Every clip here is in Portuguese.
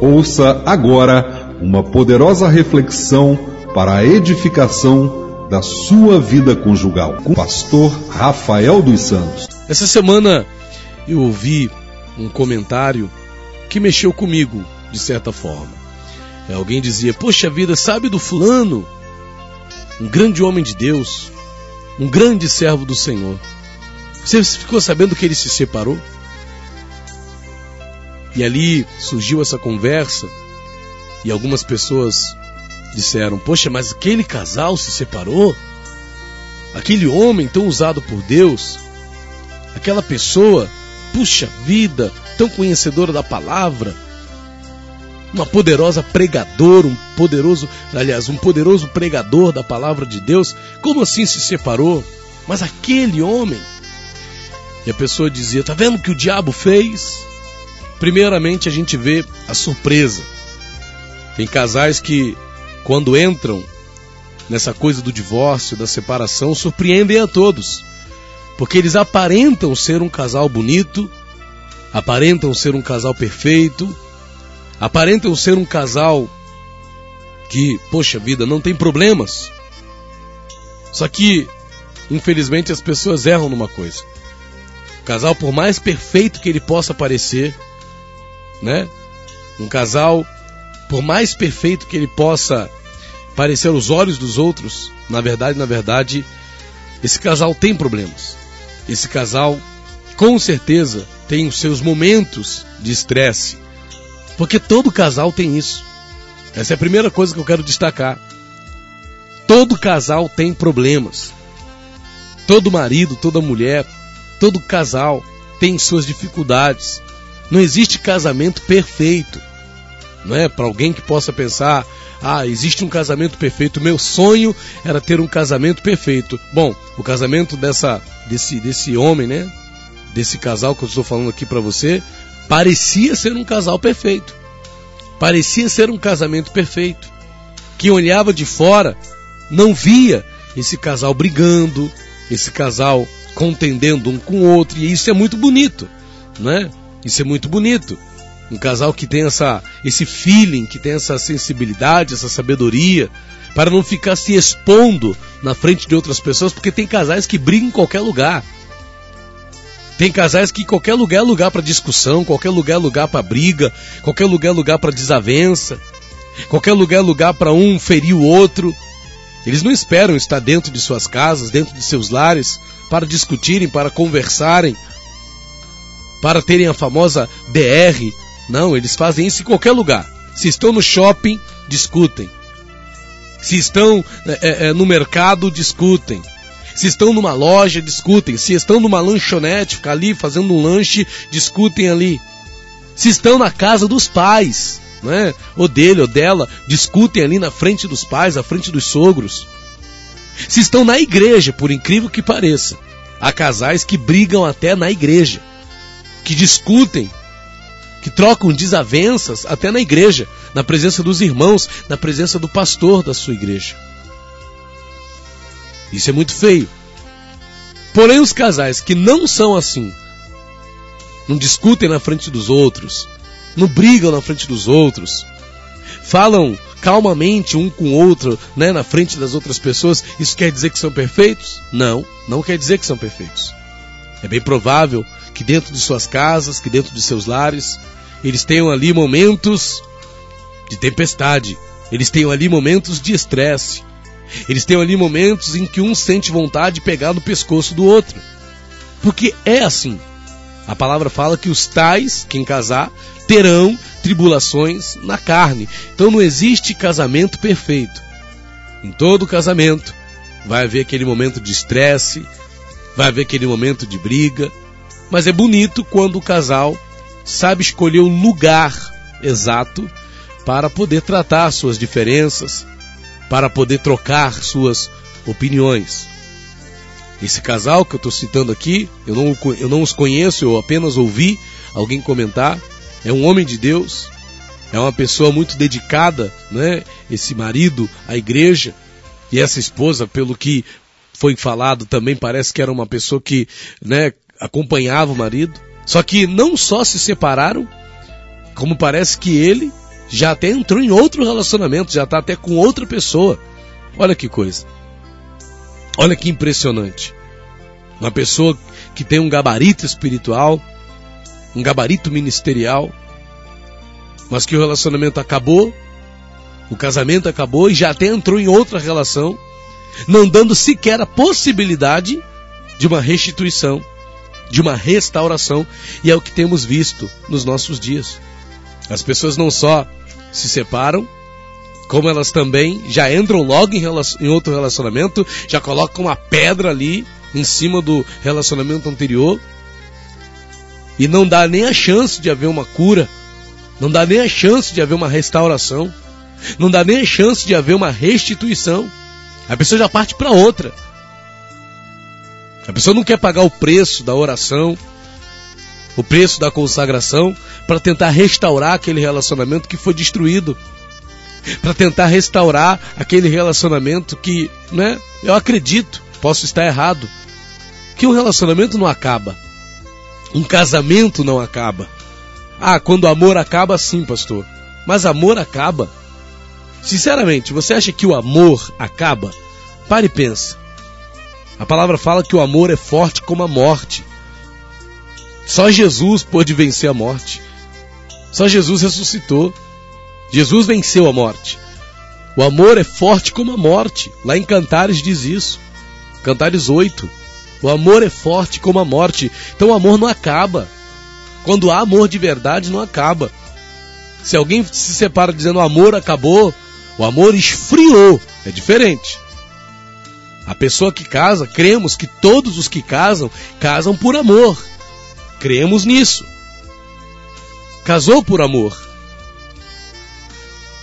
Ouça agora uma poderosa reflexão para a edificação da sua vida conjugal com o pastor Rafael dos Santos. Essa semana eu ouvi um comentário que mexeu comigo de certa forma. É, alguém dizia: Poxa vida, sabe do fulano? Um grande homem de Deus, um grande servo do Senhor. Você ficou sabendo que ele se separou? E ali surgiu essa conversa e algumas pessoas disseram: Poxa, mas aquele casal se separou? Aquele homem tão usado por Deus, aquela pessoa, puxa vida, tão conhecedora da palavra, uma poderosa pregadora, um poderoso, aliás, um poderoso pregador da palavra de Deus, como assim se separou? Mas aquele homem. E a pessoa dizia: Tá vendo o que o diabo fez? Primeiramente, a gente vê a surpresa. Tem casais que, quando entram nessa coisa do divórcio, da separação, surpreendem a todos. Porque eles aparentam ser um casal bonito, aparentam ser um casal perfeito, aparentam ser um casal que, poxa vida, não tem problemas. Só que, infelizmente, as pessoas erram numa coisa. O casal, por mais perfeito que ele possa parecer, né? Um casal, por mais perfeito que ele possa parecer aos olhos dos outros, na verdade, na verdade, esse casal tem problemas. Esse casal, com certeza, tem os seus momentos de estresse, porque todo casal tem isso. Essa é a primeira coisa que eu quero destacar. Todo casal tem problemas. Todo marido, toda mulher, todo casal tem suas dificuldades. Não existe casamento perfeito. Não é para alguém que possa pensar, ah, existe um casamento perfeito. Meu sonho era ter um casamento perfeito. Bom, o casamento dessa desse desse homem, né? Desse casal que eu estou falando aqui para você, parecia ser um casal perfeito. Parecia ser um casamento perfeito. Quem olhava de fora não via esse casal brigando, esse casal contendendo um com o outro, e isso é muito bonito, né? Isso é muito bonito. Um casal que tem essa, esse feeling, que tem essa sensibilidade, essa sabedoria, para não ficar se expondo na frente de outras pessoas, porque tem casais que brigam em qualquer lugar. Tem casais que qualquer lugar é lugar para discussão, qualquer lugar é lugar para briga, qualquer lugar é lugar para desavença, qualquer lugar é lugar para um ferir o outro. Eles não esperam estar dentro de suas casas, dentro de seus lares, para discutirem, para conversarem, para terem a famosa DR. Não, eles fazem isso em qualquer lugar. Se estão no shopping, discutem. Se estão é, é, no mercado, discutem. Se estão numa loja, discutem. Se estão numa lanchonete, ficar ali fazendo um lanche, discutem ali. Se estão na casa dos pais, né? ou dele ou dela, discutem ali na frente dos pais, na frente dos sogros. Se estão na igreja, por incrível que pareça, há casais que brigam até na igreja que discutem, que trocam desavenças até na igreja, na presença dos irmãos, na presença do pastor da sua igreja. Isso é muito feio. Porém, os casais que não são assim, não discutem na frente dos outros, não brigam na frente dos outros, falam calmamente um com o outro, né, na frente das outras pessoas, isso quer dizer que são perfeitos? Não, não quer dizer que são perfeitos. É bem provável que dentro de suas casas, que dentro de seus lares, eles tenham ali momentos de tempestade, eles tenham ali momentos de estresse, eles tenham ali momentos em que um sente vontade de pegar no pescoço do outro. Porque é assim. A palavra fala que os tais, quem casar, terão tribulações na carne. Então não existe casamento perfeito. Em todo casamento vai haver aquele momento de estresse, vai haver aquele momento de briga, mas é bonito quando o casal sabe escolher o lugar exato para poder tratar suas diferenças, para poder trocar suas opiniões. Esse casal que eu estou citando aqui, eu não, eu não os conheço, eu apenas ouvi alguém comentar. É um homem de Deus, é uma pessoa muito dedicada, né? Esse marido à igreja e essa esposa, pelo que foi falado, também parece que era uma pessoa que, né, acompanhava o marido. Só que não só se separaram, como parece que ele já até entrou em outro relacionamento, já está até com outra pessoa. Olha que coisa. Olha que impressionante. Uma pessoa que tem um gabarito espiritual, um gabarito ministerial, mas que o relacionamento acabou, o casamento acabou e já até entrou em outra relação, não dando sequer a possibilidade de uma restituição, de uma restauração, e é o que temos visto nos nossos dias. As pessoas não só se separam, como elas também já entram logo em, em outro relacionamento, já colocam uma pedra ali em cima do relacionamento anterior, e não dá nem a chance de haver uma cura, não dá nem a chance de haver uma restauração, não dá nem a chance de haver uma restituição. A pessoa já parte para outra. A pessoa não quer pagar o preço da oração, o preço da consagração, para tentar restaurar aquele relacionamento que foi destruído. Para tentar restaurar aquele relacionamento que, né, eu acredito, posso estar errado, que um relacionamento não acaba. Um casamento não acaba. Ah, quando o amor acaba, sim, pastor. Mas amor acaba. Sinceramente, você acha que o amor acaba? Pare e pensa. A palavra fala que o amor é forte como a morte. Só Jesus pôde vencer a morte. Só Jesus ressuscitou. Jesus venceu a morte. O amor é forte como a morte. Lá em Cantares diz isso. Cantares 8. O amor é forte como a morte. Então o amor não acaba. Quando há amor de verdade, não acaba. Se alguém se separa dizendo o amor acabou, o amor esfriou. É diferente. A pessoa que casa, cremos que todos os que casam, casam por amor. Cremos nisso. Casou por amor.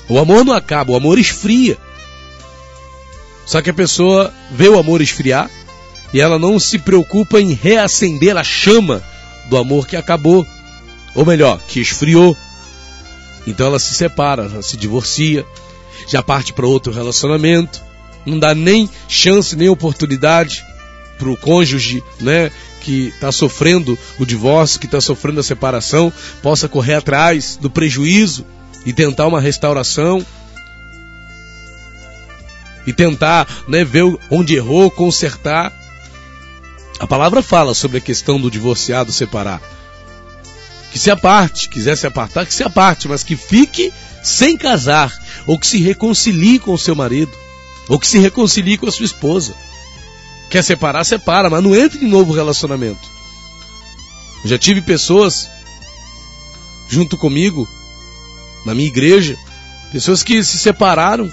O amor não acaba, o amor esfria. Só que a pessoa vê o amor esfriar e ela não se preocupa em reacender a chama do amor que acabou, ou melhor, que esfriou. Então ela se separa, ela se divorcia, já parte para outro relacionamento, não dá nem chance, nem oportunidade para o cônjuge, né, que está sofrendo o divórcio, que está sofrendo a separação, possa correr atrás do prejuízo e tentar uma restauração e tentar né, ver onde errou, consertar. A palavra fala sobre a questão do divorciado separar. Que se aparte, quiser se apartar, que se aparte, mas que fique sem casar, ou que se reconcilie com o seu marido. Ou que se reconcilie com a sua esposa. Quer separar, separa, mas não entre em novo relacionamento. Já tive pessoas junto comigo, na minha igreja, pessoas que se separaram.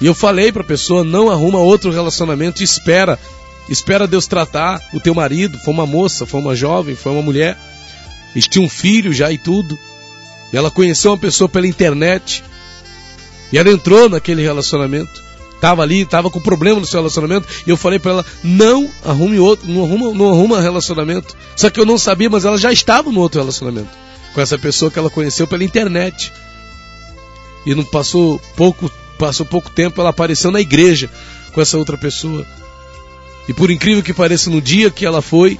E eu falei para a pessoa: não arruma outro relacionamento, espera. Espera Deus tratar o teu marido. Foi uma moça, foi uma jovem, foi uma mulher. Eles tinham um filho já e tudo. E ela conheceu uma pessoa pela internet. E ela entrou naquele relacionamento estava ali, estava com problema no seu relacionamento, e eu falei para ela: não arrume outro, não arruma, não arruma relacionamento. Só que eu não sabia, mas ela já estava no outro relacionamento com essa pessoa que ela conheceu pela internet. E não passou pouco, passou pouco tempo, ela apareceu na igreja com essa outra pessoa. E por incrível que pareça, no dia que ela foi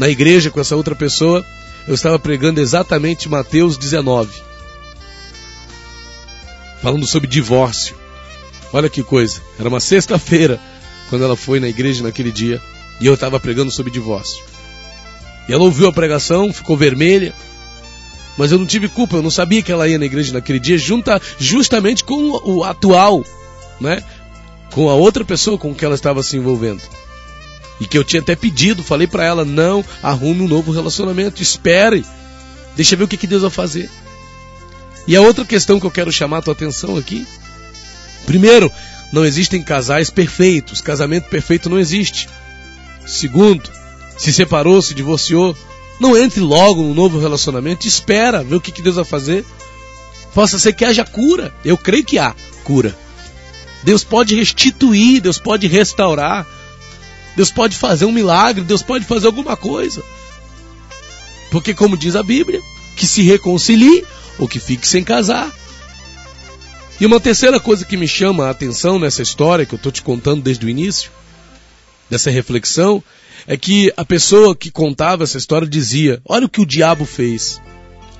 na igreja com essa outra pessoa, eu estava pregando exatamente Mateus 19, falando sobre divórcio. Olha que coisa. Era uma sexta-feira quando ela foi na igreja naquele dia e eu estava pregando sobre divórcio. E ela ouviu a pregação, ficou vermelha, mas eu não tive culpa, eu não sabia que ela ia na igreja naquele dia, junta justamente com o atual, né? Com a outra pessoa com que ela estava se envolvendo. E que eu tinha até pedido, falei para ela: não arrume um novo relacionamento, espere, deixa ver o que, que Deus vai fazer. E a outra questão que eu quero chamar a tua atenção aqui Primeiro, não existem casais perfeitos. Casamento perfeito não existe. Segundo, se separou, se divorciou, não entre logo num novo relacionamento, espera ver o que, Deus vai fazer. Possa ser que haja cura. Eu creio que há cura. Deus pode restituir, Deus pode restaurar. Deus pode fazer um milagre, Deus pode fazer alguma coisa. Porque, como diz a Bíblia, que se reconcilie ou que fique sem casar. E uma terceira coisa que me chama a atenção nessa história que eu estou te contando desde o início, dessa reflexão, é que a pessoa que contava essa história dizia: Olha o que o diabo fez.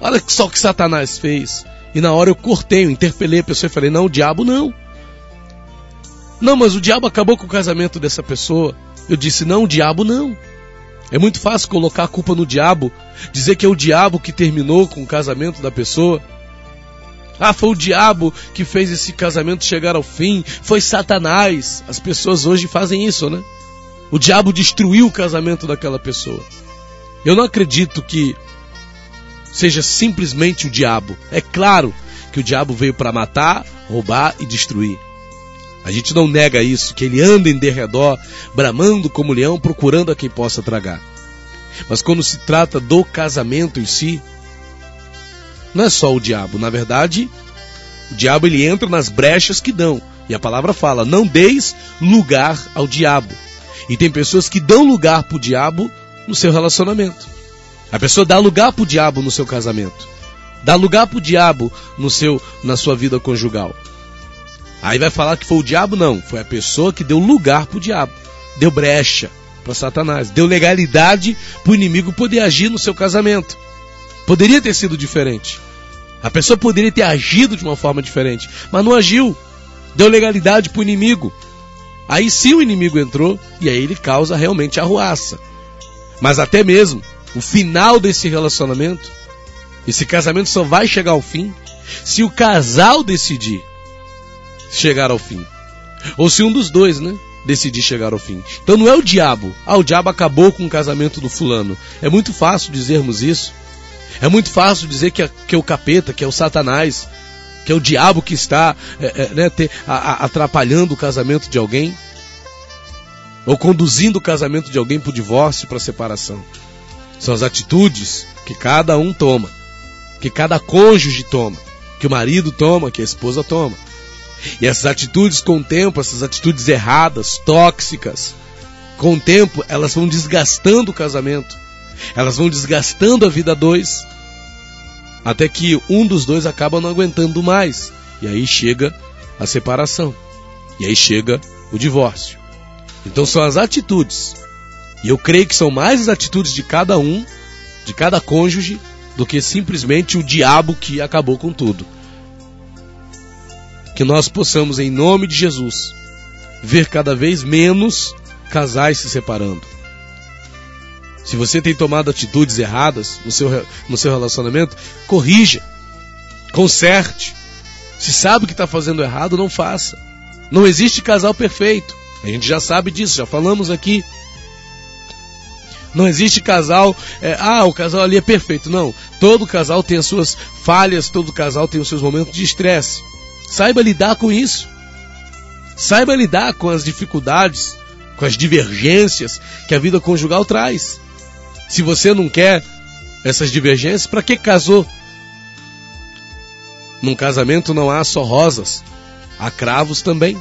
Olha só o que Satanás fez. E na hora eu cortei, eu interpelei a pessoa e falei: não, o diabo não. Não, mas o diabo acabou com o casamento dessa pessoa. Eu disse: não, o diabo não. É muito fácil colocar a culpa no diabo, dizer que é o diabo que terminou com o casamento da pessoa. Ah, foi o diabo que fez esse casamento chegar ao fim, foi Satanás. As pessoas hoje fazem isso, né? O diabo destruiu o casamento daquela pessoa. Eu não acredito que seja simplesmente o diabo. É claro que o diabo veio para matar, roubar e destruir. A gente não nega isso, que ele anda em derredor, bramando como leão, procurando a quem possa tragar. Mas quando se trata do casamento em si, não é só o diabo. Na verdade, o diabo ele entra nas brechas que dão. E a palavra fala: não deis lugar ao diabo. E tem pessoas que dão lugar para o diabo no seu relacionamento. A pessoa dá lugar para o diabo no seu casamento. Dá lugar para o diabo no seu, na sua vida conjugal. Aí vai falar que foi o diabo? Não. Foi a pessoa que deu lugar para o diabo. Deu brecha para Satanás. Deu legalidade para o inimigo poder agir no seu casamento. Poderia ter sido diferente. A pessoa poderia ter agido de uma forma diferente, mas não agiu. Deu legalidade para o inimigo. Aí sim o inimigo entrou e aí ele causa realmente arruaça. Mas até mesmo o final desse relacionamento, esse casamento só vai chegar ao fim se o casal decidir chegar ao fim. Ou se um dos dois, né? Decidir chegar ao fim. Então não é o diabo. Ah, o diabo acabou com o casamento do fulano. É muito fácil dizermos isso. É muito fácil dizer que é, que é o capeta, que é o satanás, que é o diabo que está é, é, né, ter, a, a, atrapalhando o casamento de alguém. Ou conduzindo o casamento de alguém para o divórcio, para a separação. São as atitudes que cada um toma, que cada cônjuge toma, que o marido toma, que a esposa toma. E essas atitudes, com o tempo, essas atitudes erradas, tóxicas, com o tempo, elas vão desgastando o casamento, elas vão desgastando a vida dois, até que um dos dois acaba não aguentando mais. E aí chega a separação. E aí chega o divórcio. Então são as atitudes. E eu creio que são mais as atitudes de cada um, de cada cônjuge, do que simplesmente o diabo que acabou com tudo que nós possamos, em nome de Jesus, ver cada vez menos casais se separando. Se você tem tomado atitudes erradas no seu, no seu relacionamento, corrija, conserte. Se sabe que está fazendo errado, não faça. Não existe casal perfeito. A gente já sabe disso, já falamos aqui. Não existe casal, é, ah, o casal ali é perfeito. Não. Todo casal tem as suas falhas, todo casal tem os seus momentos de estresse. Saiba lidar com isso. Saiba lidar com as dificuldades, com as divergências que a vida conjugal traz. Se você não quer essas divergências, para que casou? Num casamento não há só rosas, há cravos também.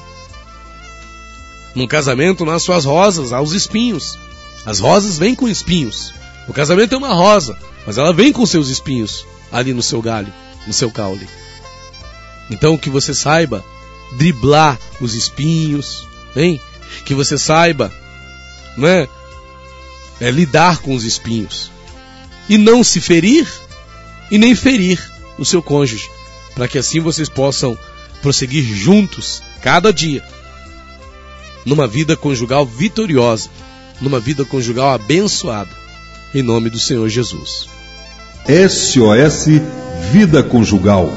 Num casamento não há só as rosas, há os espinhos. As rosas vêm com espinhos. O casamento é uma rosa, mas ela vem com seus espinhos ali no seu galho, no seu caule. Então que você saiba driblar os espinhos, hein? Que você saiba, não é? é lidar com os espinhos e não se ferir e nem ferir o seu cônjuge, para que assim vocês possam prosseguir juntos cada dia numa vida conjugal vitoriosa, numa vida conjugal abençoada, em nome do Senhor Jesus. SOS Vida Conjugal